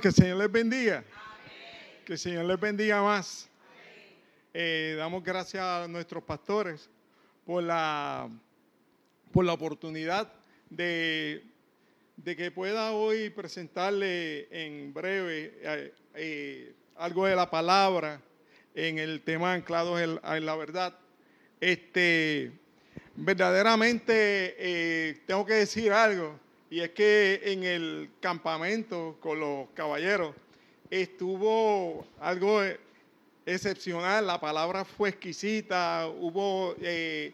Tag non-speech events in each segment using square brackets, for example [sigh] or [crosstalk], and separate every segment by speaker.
Speaker 1: Que el Señor les bendiga. Que el Señor les bendiga más. Eh, damos gracias a nuestros pastores por la, por la oportunidad de, de que pueda hoy presentarle en breve eh, eh, algo de la palabra en el tema anclado en, en la verdad. Este, verdaderamente tengo que decir algo. Y es que en el campamento con los caballeros estuvo algo excepcional, la palabra fue exquisita, hubo, eh,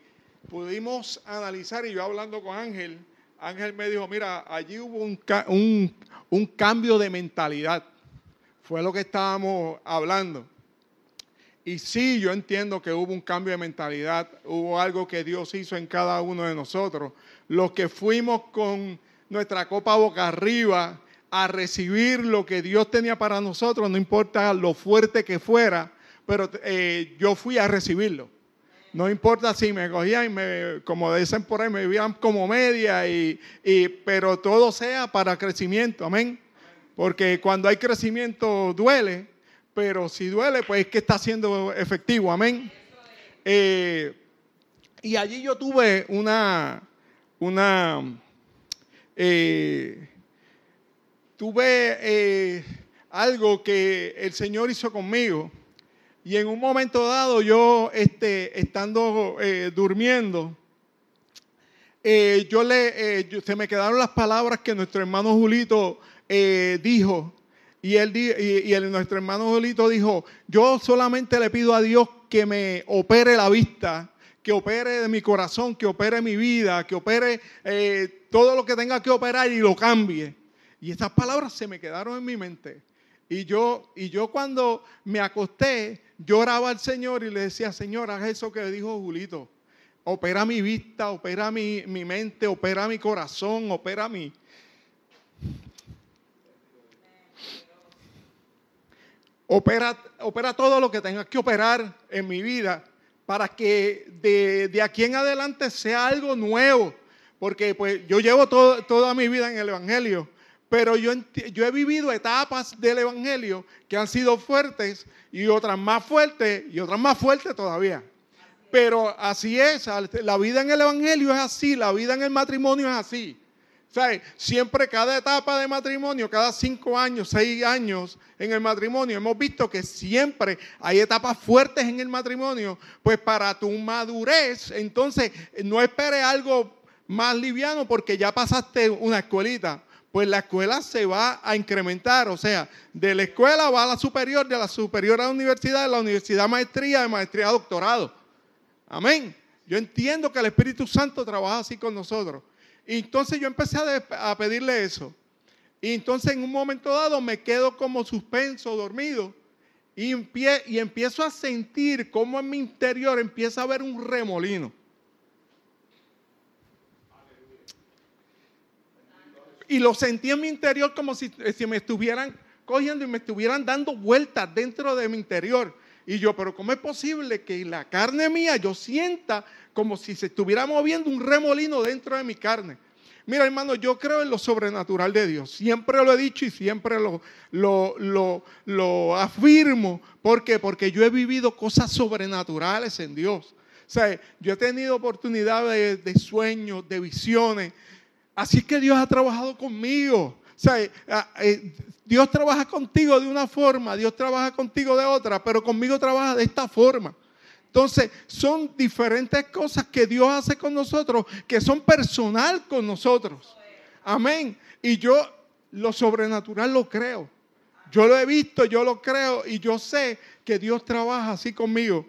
Speaker 1: pudimos analizar y yo hablando con Ángel, Ángel me dijo, mira, allí hubo un, un, un cambio de mentalidad, fue lo que estábamos hablando. Y sí, yo entiendo que hubo un cambio de mentalidad, hubo algo que Dios hizo en cada uno de nosotros. Los que fuimos con nuestra copa boca arriba a recibir lo que Dios tenía para nosotros, no importa lo fuerte que fuera, pero eh, yo fui a recibirlo. No importa si me cogían y me, como dicen por ahí, me vivían como media, y, pero todo sea para crecimiento, amén. Porque cuando hay crecimiento duele, pero si duele, pues es que está siendo efectivo, amén. Eh, y allí yo tuve una, una, eh, tuve eh, algo que el Señor hizo conmigo. Y en un momento dado, yo este, estando eh, durmiendo, yo le, se me quedaron las palabras que nuestro hermano Julito dijo. Y, y, y nuestro hermano Julito dijo, yo solamente le pido a Dios que me opere la vista que opere de mi corazón, que opere mi vida, que opere eh, todo lo que tenga que operar y lo cambie. Y estas palabras se me quedaron en mi mente. Y yo, y yo cuando me acosté, lloraba al Señor y le decía, Señor, haz eso que dijo Julito. Opera mi vista, opera mi, mi mente, opera mi corazón, opera mi... Opera, opera todo lo que tengas que operar en mi vida para que de, aquí en adelante sea algo nuevo. Porque pues yo llevo toda mi vida en el Evangelio, pero yo, yo he vivido etapas del Evangelio que han sido fuertes y otras más fuertes y otras más fuertes todavía. Pero así es, la vida en el Evangelio es así, la vida en el matrimonio es así. Siempre cada etapa de matrimonio, cada cinco años, seis años en el matrimonio, hemos visto que siempre hay etapas fuertes en el matrimonio, pues para tu madurez, entonces no esperes algo más liviano porque ya pasaste una escuelita. Pues la escuela se va a incrementar, o sea, de la escuela va a la superior, de la superior a la universidad, de la universidad a maestría, de maestría a doctorado. Amén. Yo entiendo que el Espíritu Santo trabaja así con nosotros. Y entonces yo empecé a, pedirle eso. Y entonces en un momento dado me quedo como suspenso, dormido. Y, y empiezo a sentir cómo en mi interior empieza a haber un remolino. Y lo sentí en mi interior como si, me estuvieran cogiendo y me estuvieran dando vueltas dentro de mi interior. Y yo, pero ¿cómo es posible que la carne mía yo sienta como si se estuviera moviendo un remolino dentro de mi carne? Mira, hermano, yo creo en lo sobrenatural de Dios. Siempre lo he dicho y siempre lo, lo, lo, afirmo. ¿Por qué? Porque yo he vivido cosas sobrenaturales en Dios. O sea, yo he tenido oportunidades de, de sueños, de visiones. Así que Dios ha trabajado conmigo. O sea, eh, eh, Dios trabaja contigo de una forma, Dios trabaja contigo de otra, pero conmigo trabaja de esta forma. Entonces, son diferentes cosas que Dios hace con nosotros, que son personal con nosotros. Amén. Y yo lo sobrenatural lo creo. Yo lo he visto, yo lo creo y yo sé que Dios trabaja así conmigo.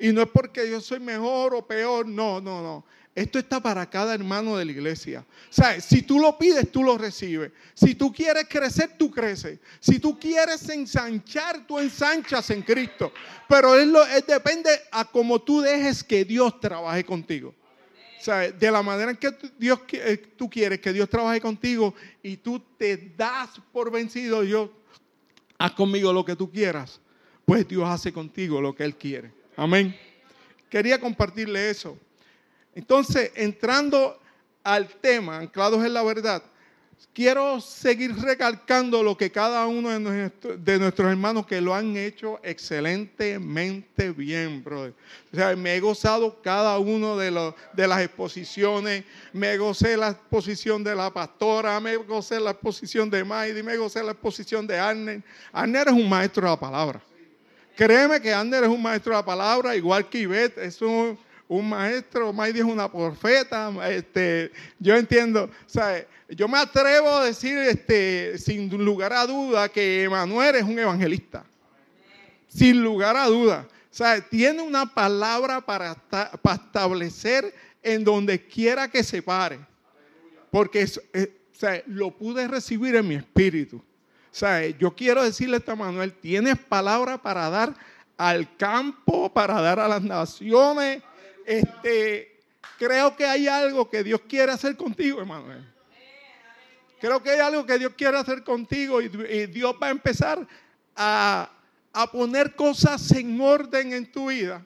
Speaker 1: Y no es porque yo soy mejor o peor, no, no, no. Esto está para cada hermano de la iglesia. O si tú lo pides, tú lo recibes. Si tú quieres crecer, tú creces. Si tú quieres ensanchar, tú ensanchas en Cristo. Pero él, lo, depende a cómo tú dejes que Dios trabaje contigo. De la manera en que Dios, eh, tú quieres que Dios trabaje contigo y tú te das por vencido, Dios, haz conmigo lo que tú quieras, pues Dios hace contigo lo que Él quiere. Amén. Quería compartirle eso. Entonces, entrando al tema, anclados en la verdad, quiero seguir recalcando lo que cada uno de, nuestros hermanos que lo han hecho excelentemente bien, brother. O sea, me he gozado cada uno de, las exposiciones, me gocé la exposición de la pastora, me gocé la exposición de Maidi, me gocé la exposición de Arner. Arner es un maestro de la palabra. Créeme que Arner es un maestro de la palabra, igual que Ivette, es un un maestro, Maidi es una profeta, este, yo entiendo, sea, yo me atrevo a decir este, sin lugar a duda que Emanuel es un evangelista, sin lugar a duda, sea, tiene una palabra para, para establecer en donde quiera que se pare, porque sea, lo pude recibir en mi espíritu. Sea, yo quiero decirle a Emanuel, tienes palabra para dar al campo, para dar a las naciones, este, creo que hay algo que Dios quiere hacer contigo, Emanuel. Creo que hay algo que Dios quiere hacer contigo y, Dios va a empezar a, poner cosas en orden en tu vida.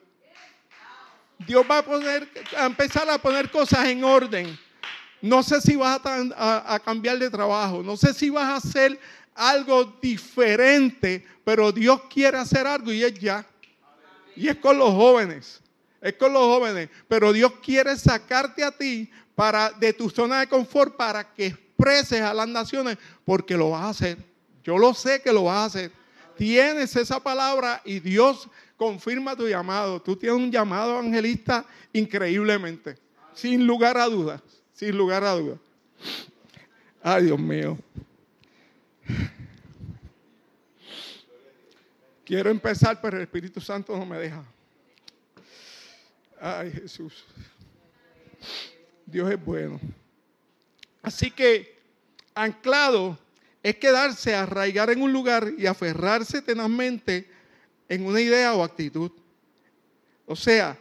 Speaker 1: Dios va a, poner, a empezar a poner cosas en orden. No sé si vas a, a, cambiar de trabajo, no sé si vas a hacer algo diferente, pero Dios quiere hacer algo y es ya. Y es con los jóvenes es con los jóvenes, pero Dios quiere sacarte a ti para, de tu zona de confort para que expreses a las naciones, porque lo vas a hacer. Yo lo sé que lo vas a hacer. Tienes esa palabra y Dios confirma tu llamado. Tú tienes un llamado evangelista increíblemente, sin lugar a dudas, sin lugar a dudas. Ay, Dios mío. Quiero empezar, pero el Espíritu Santo no me deja. Ay, Jesús. Dios es bueno. Así que anclado es quedarse, arraigar en un lugar y aferrarse tenazmente en una idea o actitud. O sea,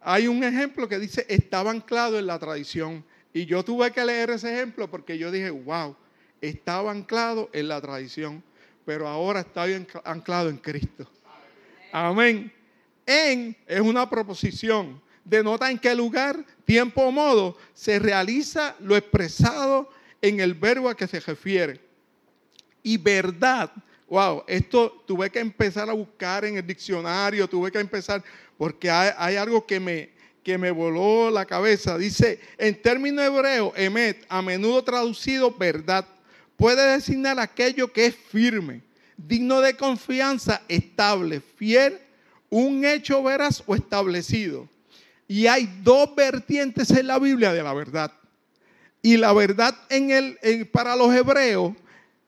Speaker 1: hay un ejemplo que dice, estaba anclado en la tradición. Y yo tuve que leer ese ejemplo porque yo dije, wow, estaba anclado en la tradición, pero ahora está anclado en Cristo. Amén en es una proposición. Denota en qué lugar, tiempo o modo se realiza lo expresado en el verbo a que se refiere. Y verdad, wow, esto tuve que empezar a buscar en el diccionario, tuve que empezar, porque hay, algo que me, que me voló la cabeza. Dice, en término hebreo, emet, a menudo traducido verdad, puede designar aquello que es firme, digno de confianza, estable, fiel un hecho veraz o establecido. Y hay dos vertientes en la Biblia de la verdad. Y la verdad en el, para los hebreos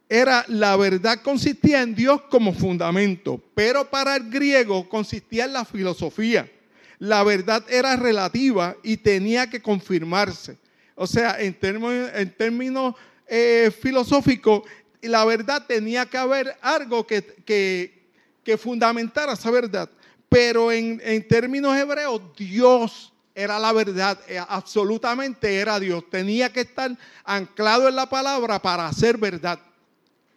Speaker 1: era la verdad consistía en Dios como fundamento, pero para el griego consistía en la filosofía. La verdad era relativa y tenía que confirmarse. O sea, en términos, en términos eh, filosóficos, la verdad tenía que haber algo que, que, que fundamentara esa verdad. Pero en, términos hebreos, Dios era la verdad, eh, absolutamente era Dios. Tenía que estar anclado en la palabra para hacer verdad.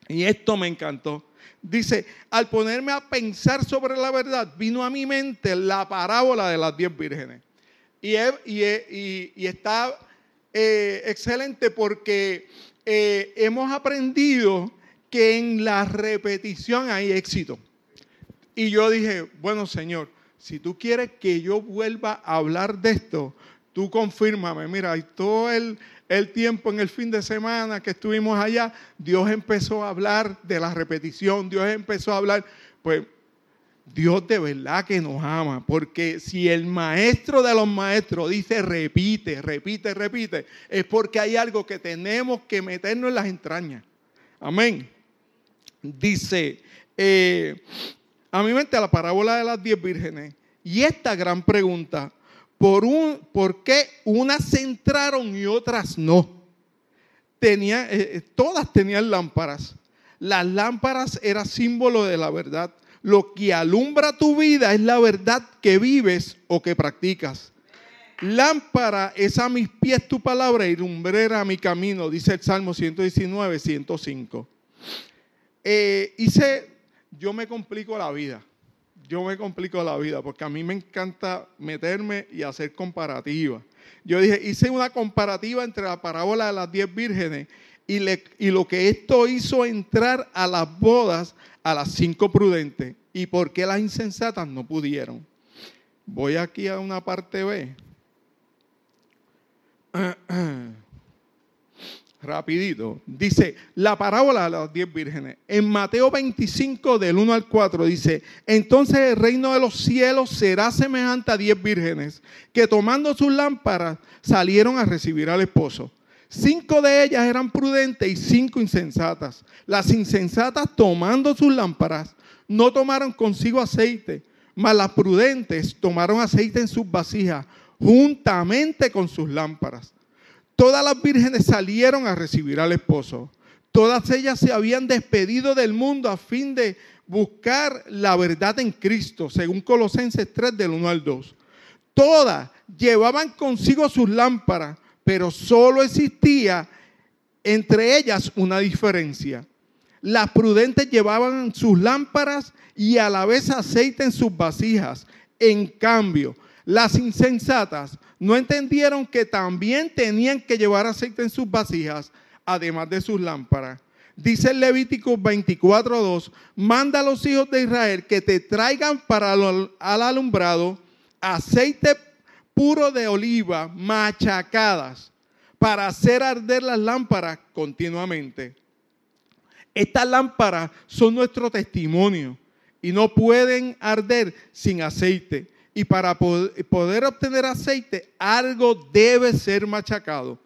Speaker 1: Y esto me encantó. Dice, al ponerme a pensar sobre la verdad, vino a mi mente la parábola de las diez vírgenes. Y, y, está eh, excelente porque eh, hemos aprendido que en la repetición hay éxito. Y yo dije, bueno Señor, si tú quieres que yo vuelva a hablar de esto, tú confírmame. Mira, y todo el, el tiempo en el fin de semana que estuvimos allá, Dios empezó a hablar de la repetición, Dios empezó a hablar, pues Dios de verdad que nos ama, porque si el maestro de los maestros dice repite, repite, repite, es porque hay algo que tenemos que meternos en las entrañas. Amén. Dice, eh, a mi mente la parábola de las diez vírgenes Y esta gran pregunta, ¿por, un, ¿por qué unas entraron y otras no? Tenía, eh, eh, todas tenían lámparas. Las lámparas eran símbolo de la verdad. Lo que alumbra tu vida es la verdad que vives o que practicas. Lámpara es a mis pies tu palabra y lumbrera mi camino, dice el Salmo 119, 105. Eh, hice, yo me complico la vida. Yo me complico la vida porque a mí me encanta meterme y hacer comparativas. Yo dije, hice una comparativa entre la parábola de las diez vírgenes y, y lo que esto hizo entrar a las bodas a las cinco prudentes y por qué las insensatas no pudieron. Voy aquí a una parte B. Rapidito. Dice, la parábola de las diez vírgenes. En Mateo 25, del 1 al 4, dice, entonces el reino de los cielos será semejante a diez vírgenes que tomando sus lámparas salieron a recibir al esposo. Cinco de ellas eran prudentes y cinco insensatas. Las insensatas tomando sus lámparas no tomaron consigo aceite, mas las prudentes tomaron aceite en sus vasijas juntamente con sus lámparas. Todas las vírgenes salieron a recibir al esposo. Todas ellas se habían despedido del mundo a fin de buscar la verdad en Cristo, según Colosenses 3 del 1 al 2. Todas llevaban consigo sus lámparas, pero solo existía entre ellas una diferencia. Las prudentes llevaban sus lámparas y a la vez aceite en sus vasijas. En cambio, las insensatas no entendieron que también tenían que llevar aceite en sus vasijas, además de sus lámparas. Dice el Levítico 24:2, manda a los hijos de Israel que te traigan para al alumbrado aceite puro de oliva machacadas para hacer arder las lámparas continuamente. Estas lámparas son nuestro testimonio y no pueden arder sin aceite. Y para poder obtener aceite, algo debe ser machacado.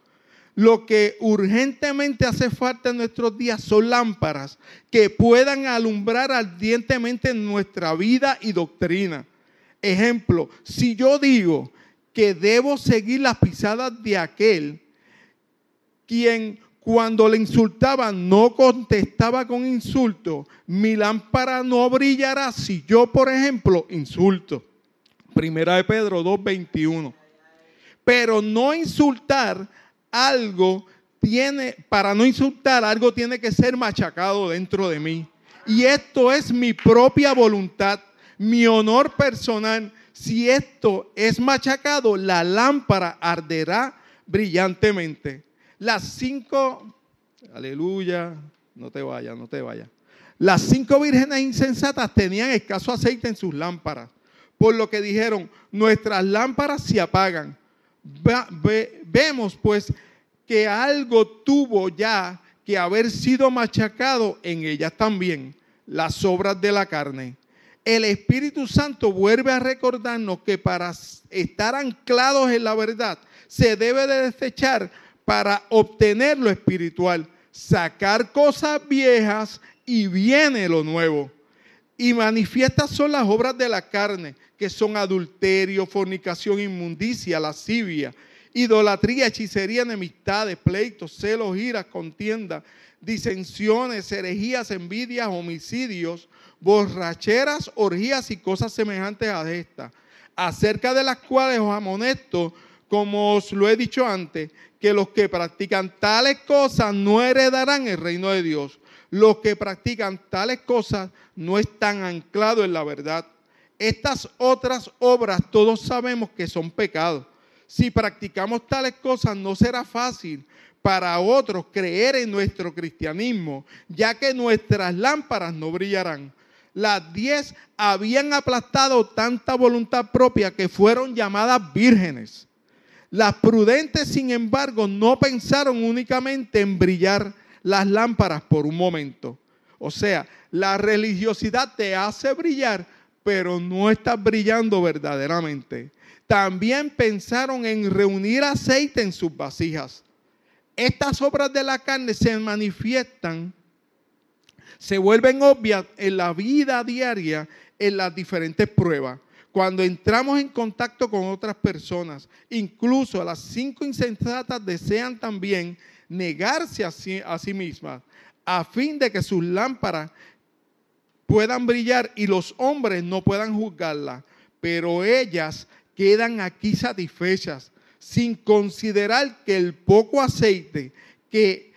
Speaker 1: Lo que urgentemente hace falta en nuestros días son lámparas que puedan alumbrar ardientemente nuestra vida y doctrina. Ejemplo, si yo digo que debo seguir las pisadas de aquel quien cuando le insultaban no contestaba con insulto, mi lámpara no brillará si yo, por ejemplo, insulto. Primera de Pedro 2.21. Pero no insultar algo tiene, para no insultar algo tiene que ser machacado dentro de mí. Y esto es mi propia voluntad, mi honor personal. Si esto es machacado, la lámpara arderá brillantemente. Las cinco, aleluya, no te vayas, no te vayas. Las cinco vírgenes insensatas tenían escaso aceite en sus lámparas, por lo que dijeron, nuestras lámparas se apagan. vemos pues que algo tuvo ya que haber sido machacado en ellas también, las obras de la carne. El Espíritu Santo vuelve a recordarnos que para estar anclados en la verdad se debe de desechar para obtener lo espiritual, sacar cosas viejas y viene lo nuevo. Y manifiestas son las obras de la carne, que son adulterio, fornicación, inmundicia, lascivia, idolatría, hechicería, enemistades, pleitos, celos, iras, contienda, disensiones, herejías, envidias, homicidios, borracheras, orgías y cosas semejantes a estas, acerca de las cuales os amonesto, como os lo he dicho antes, que los que practican tales cosas no heredarán el reino de Dios. Los que practican tales cosas no están anclados en la verdad. Estas otras obras todos sabemos que son pecados. Si practicamos tales cosas no será fácil para otros creer en nuestro cristianismo, ya que nuestras lámparas no brillarán. Las diez habían aplastado tanta voluntad propia que fueron llamadas vírgenes. Las prudentes, sin embargo, no pensaron únicamente en brillar las lámparas por un momento. O sea, la religiosidad te hace brillar, pero no estás brillando verdaderamente. También pensaron en reunir aceite en sus vasijas. Estas obras de la carne se manifiestan, se vuelven obvias en la vida diaria, en las diferentes pruebas Cuando entramos en contacto con otras personas, incluso las cinco insensatas desean también negarse a sí, a sí mismas, a fin de que sus lámparas puedan brillar y los hombres no puedan juzgarla. Pero ellas quedan aquí satisfechas, sin considerar que el poco aceite que,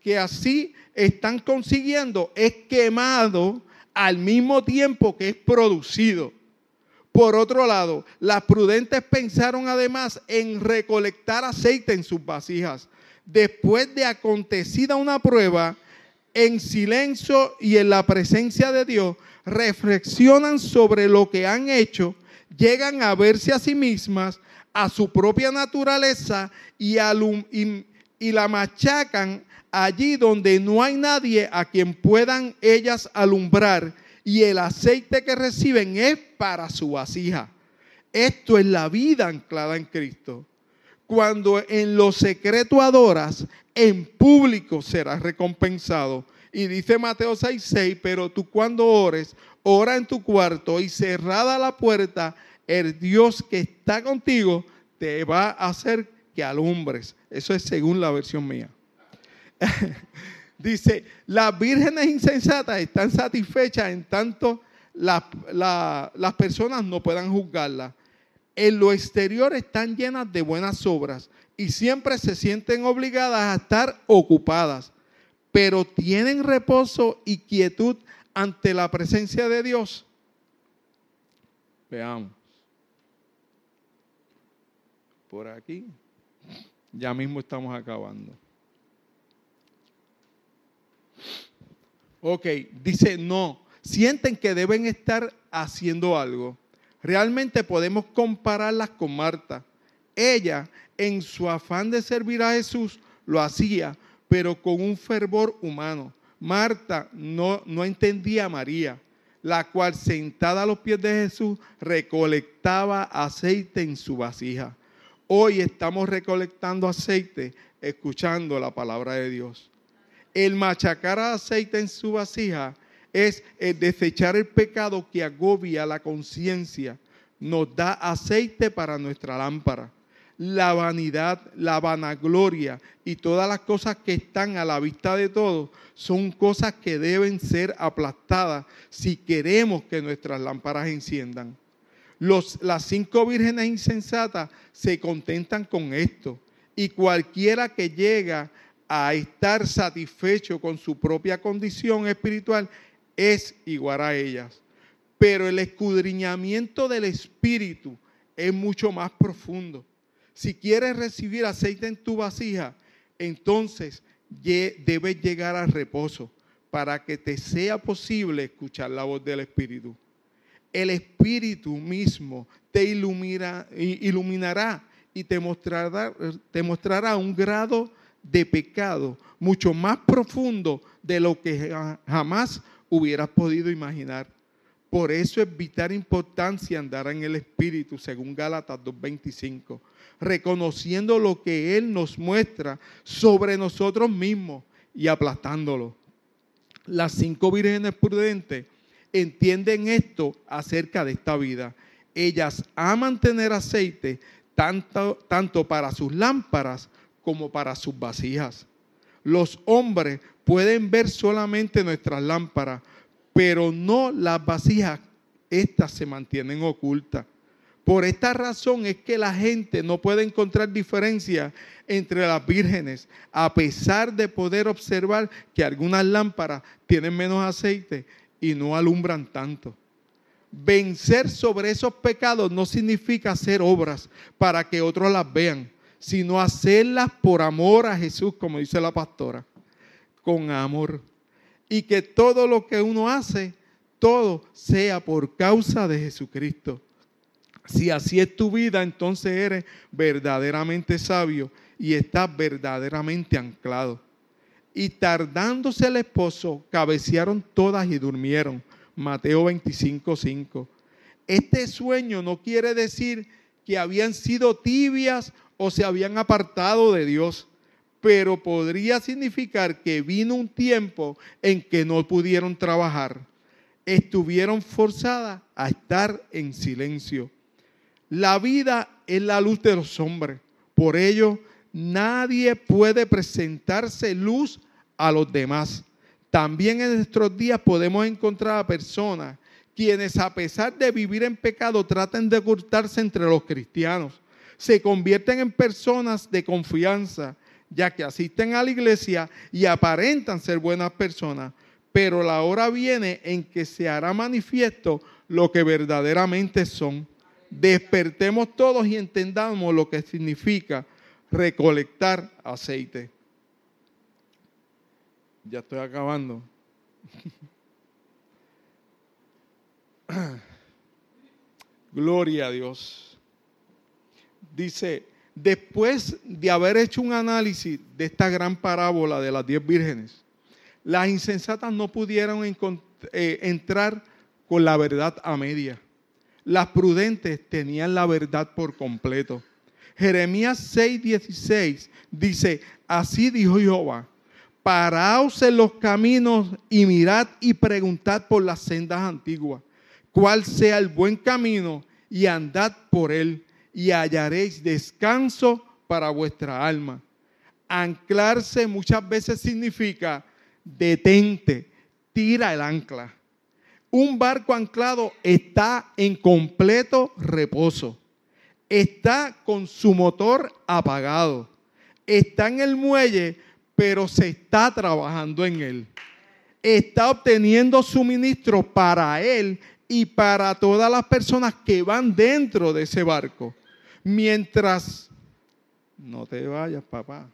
Speaker 1: que así están consiguiendo es quemado al mismo tiempo que es producido. Por otro lado, las prudentes pensaron además en recolectar aceite en sus vasijas. Después de acontecida una prueba, en silencio y en la presencia de Dios, reflexionan sobre lo que han hecho, llegan a verse a sí mismas, a su propia naturaleza y, la machacan allí donde no hay nadie a quien puedan ellas alumbrar y el aceite que reciben es para su vasija. Esto es la vida anclada en Cristo. Cuando en lo secreto adoras, en público serás recompensado. Y dice Mateo 6:6, pero tú cuando ores, ora en tu cuarto y cerrada la puerta, el Dios que está contigo te va a hacer que alumbres. Eso es según la versión mía. [laughs] Dice, las vírgenes insensatas están satisfechas en tanto las personas no puedan juzgarlas. En lo exterior están llenas de buenas obras y siempre se sienten obligadas a estar ocupadas, pero tienen reposo y quietud ante la presencia de Dios. Veamos. Por aquí. Ya mismo estamos acabando. Ok, dice no. Sienten que deben estar haciendo algo. Realmente podemos compararlas con Marta. Ella, en su afán de servir a Jesús, lo hacía, pero con un fervor humano. Marta no, no entendía a María, la cual sentada a los pies de Jesús recolectaba aceite en su vasija. Hoy estamos recolectando aceite escuchando la palabra de Dios. El machacar aceite en su vasija es el desechar el pecado que agobia la conciencia. Nos da aceite para nuestra lámpara. La vanidad, la vanagloria y todas las cosas que están a la vista de todos son cosas que deben ser aplastadas si queremos que nuestras lámparas enciendan. Las cinco vírgenes insensatas se contentan con esto y cualquiera que llega a estar satisfecho con su propia condición espiritual es igual a ellas. Pero el escudriñamiento del espíritu es mucho más profundo. Si quieres recibir aceite en tu vasija, entonces debes llegar al reposo para que te sea posible escuchar la voz del espíritu. El espíritu mismo te iluminará y te mostrará, te mostrará un grado de pecado mucho más profundo de lo que jamás hubieras podido imaginar. Por eso es vital importancia andar en el Espíritu, según Gálatas 2.25, reconociendo lo que Él nos muestra sobre nosotros mismos y aplastándolo. Las cinco vírgenes prudentes entienden esto acerca de esta vida. Ellas aman tener aceite tanto, tanto para sus lámparas como para sus vasijas. Los hombres pueden ver solamente nuestras lámparas, pero no las vasijas. Estas se mantienen ocultas. Por esta razón es que la gente no puede encontrar diferencia entre las vírgenes, a pesar de poder observar que algunas lámparas tienen menos aceite y no alumbran tanto. Vencer sobre esos pecados no significa hacer obras para que otros las vean sino hacerlas por amor a Jesús, como dice la pastora, con amor. Y que todo lo que uno hace, todo sea por causa de Jesucristo. Si así es tu vida, entonces eres verdaderamente sabio y estás verdaderamente anclado. Y tardándose el esposo, cabecearon todas y durmieron. Mateo 25, 5. Este sueño no quiere decir que habían sido tibias o se habían apartado de Dios, pero podría significar que vino un tiempo en que no pudieron trabajar. estuvieron forzadas a estar en silencio. La vida es la luz de los hombres. Por ello, nadie puede presentarse luz a los demás. También en nuestros días podemos encontrar a personas quienes a pesar de vivir en pecado tratan de ocultarse entre los cristianos. Se convierten en personas de confianza, ya que asisten a la iglesia y aparentan ser buenas personas, pero la hora viene en que se hará manifiesto lo que verdaderamente son. Despertemos todos y entendamos lo que significa recolectar aceite. Ya estoy acabando. [clears throat] Gloria a Dios. Dice, después de haber hecho un análisis de esta gran parábola de las diez vírgenes, las insensatas no pudieron eh, entrar con la verdad a media. Las prudentes tenían la verdad por completo. Jeremías 6:16 dice, así dijo Jehová, paraos en los caminos y mirad y preguntad por las sendas antiguas, cuál sea el buen camino y andad por él y hallaréis descanso para vuestra alma. Anclarse muchas veces significa detente, tira el ancla. Un barco anclado está en completo reposo. Está con su motor apagado. Está en el muelle, pero se está trabajando en él. Está obteniendo suministro para él y para todas las personas que van dentro de ese barco. Mientras, no te vayas, papá.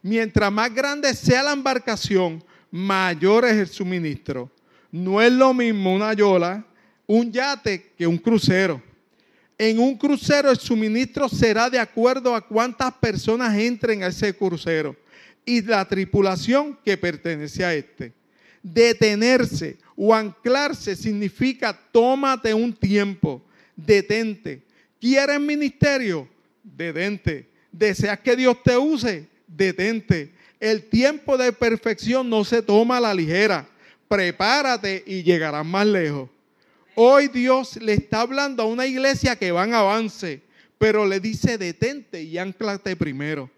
Speaker 1: Mientras más grande sea la embarcación, mayor es el suministro. No es lo mismo una yola, un yate que un crucero. En un crucero el suministro será de acuerdo a cuántas personas entren a ese crucero y la tripulación que pertenece a este. Detenerse o anclarse significa tómate un tiempo, detente. ¿Quieres ministerio? Detente. ¿Deseas que Dios te use? detente. El tiempo de perfección no se toma a la ligera. Prepárate y llegarás más lejos. Hoy Dios le está hablando a una iglesia que va en avance, pero le dice detente y anclate primero.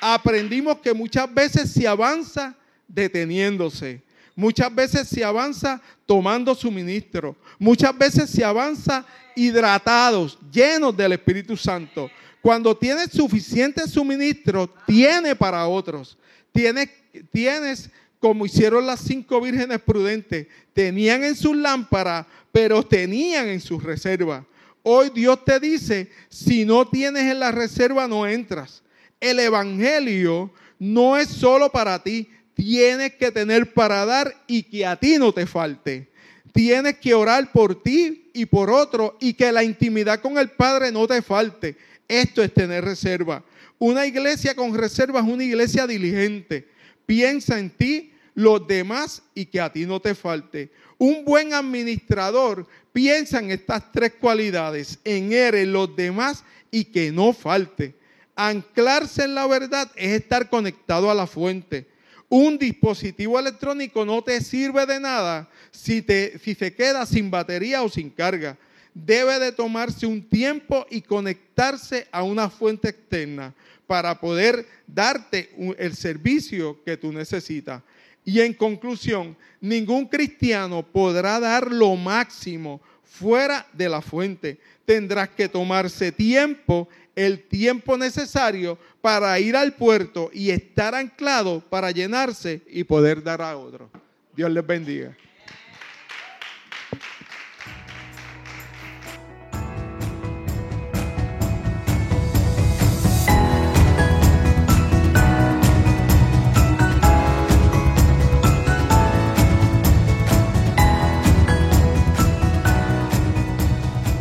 Speaker 1: Aprendimos que muchas veces se avanza deteniéndose. Muchas veces se avanza tomando suministro. Muchas veces se avanza hidratados, llenos del Espíritu Santo. Cuando tienes suficiente suministro, tiene para otros. Tienes, tienes como hicieron las cinco vírgenes prudentes, tenían en sus lámparas, pero tenían en sus reservas. Hoy Dios te dice, si no tienes en la reserva, no entras. El Evangelio no es solo para ti, tienes que tener para dar y que a ti no te falte. Tienes que orar por ti y por otro y que la intimidad con el Padre no te falte. Esto es tener reserva. Una iglesia con reserva es una iglesia diligente. Piensa en ti, los demás y que a ti no te falte. Un buen administrador piensa en estas tres cualidades, en él, los demás y que no falte. Anclarse en la verdad es estar conectado a la fuente. Un dispositivo electrónico no te sirve de nada si, te, si se queda sin batería o sin carga debe de tomarse un tiempo y conectarse a una fuente externa para poder darte el servicio que tú necesitas. Y en conclusión, ningún cristiano podrá dar lo máximo fuera de la fuente. Tendrás que tomarse tiempo, el tiempo necesario para ir al puerto y estar anclado para llenarse y poder dar a otro. Dios les bendiga.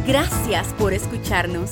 Speaker 2: Gracias por escucharnos.